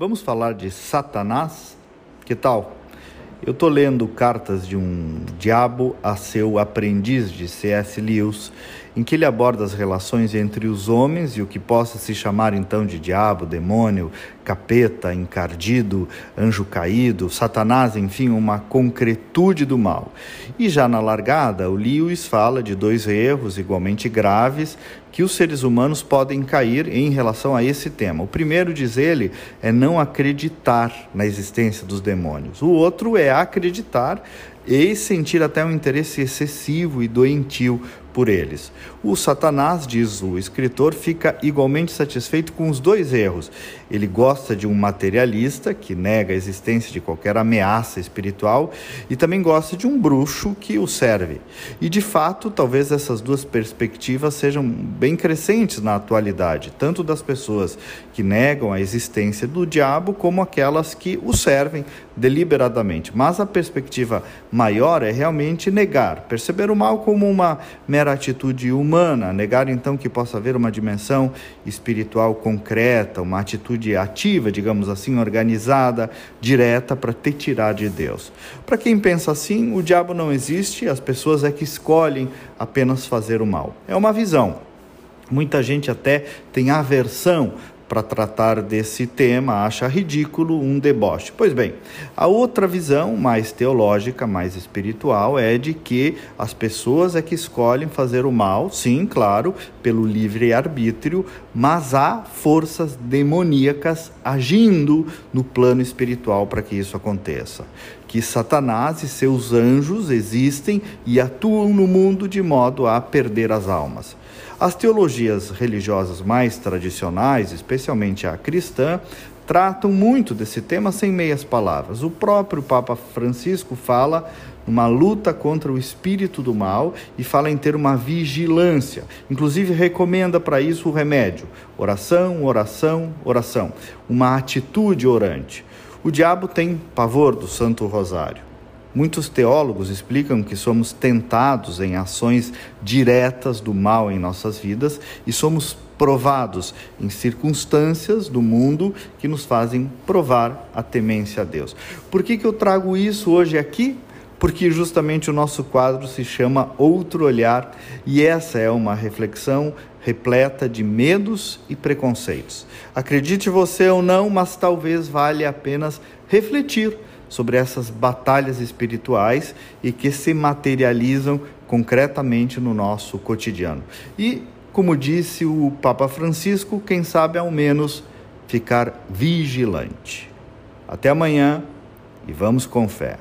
Vamos falar de Satanás? Que tal? Eu estou lendo Cartas de um Diabo a seu aprendiz de C.S. Lewis, em que ele aborda as relações entre os homens e o que possa se chamar então de diabo, demônio, capeta, encardido, anjo caído, Satanás, enfim, uma concretude do mal. E já na largada, o Lewis fala de dois erros igualmente graves que os seres humanos podem cair em relação a esse tema. O primeiro, diz ele, é não acreditar na existência dos demônios. O outro é acreditar e sentir até um interesse excessivo e doentio por eles. O Satanás, diz o escritor, fica igualmente satisfeito com os dois erros. Ele gosta de um materialista que nega a existência de qualquer ameaça espiritual e também gosta de um bruxo que o serve. E de fato, talvez essas duas perspectivas sejam bem crescentes na atualidade, tanto das pessoas que negam a existência do diabo como aquelas que o servem deliberadamente. Mas a perspectiva maior é realmente negar, perceber o mal como uma mera atitude humana, negar então que possa haver uma dimensão espiritual concreta, uma atitude ativa, digamos assim, organizada, direta para te tirar de Deus. Para quem pensa assim, o diabo não existe, as pessoas é que escolhem apenas fazer o mal. É uma visão. Muita gente até tem aversão para tratar desse tema acha ridículo um deboche. Pois bem, a outra visão, mais teológica, mais espiritual, é de que as pessoas é que escolhem fazer o mal, sim, claro, pelo livre arbítrio, mas há forças demoníacas agindo no plano espiritual para que isso aconteça. Que Satanás e seus anjos existem e atuam no mundo de modo a perder as almas. As teologias religiosas mais tradicionais, especialmente a cristã, tratam muito desse tema sem meias palavras. O próprio Papa Francisco fala numa luta contra o espírito do mal e fala em ter uma vigilância. Inclusive recomenda para isso o remédio: oração, oração, oração, uma atitude orante. O diabo tem pavor do Santo Rosário. Muitos teólogos explicam que somos tentados em ações diretas do mal em nossas vidas e somos provados em circunstâncias do mundo que nos fazem provar a temência a Deus. Por que, que eu trago isso hoje aqui? Porque justamente o nosso quadro se chama Outro Olhar e essa é uma reflexão repleta de medos e preconceitos. Acredite você ou não, mas talvez valha apenas refletir sobre essas batalhas espirituais e que se materializam concretamente no nosso cotidiano. E, como disse o Papa Francisco, quem sabe ao menos ficar vigilante. Até amanhã e vamos com fé.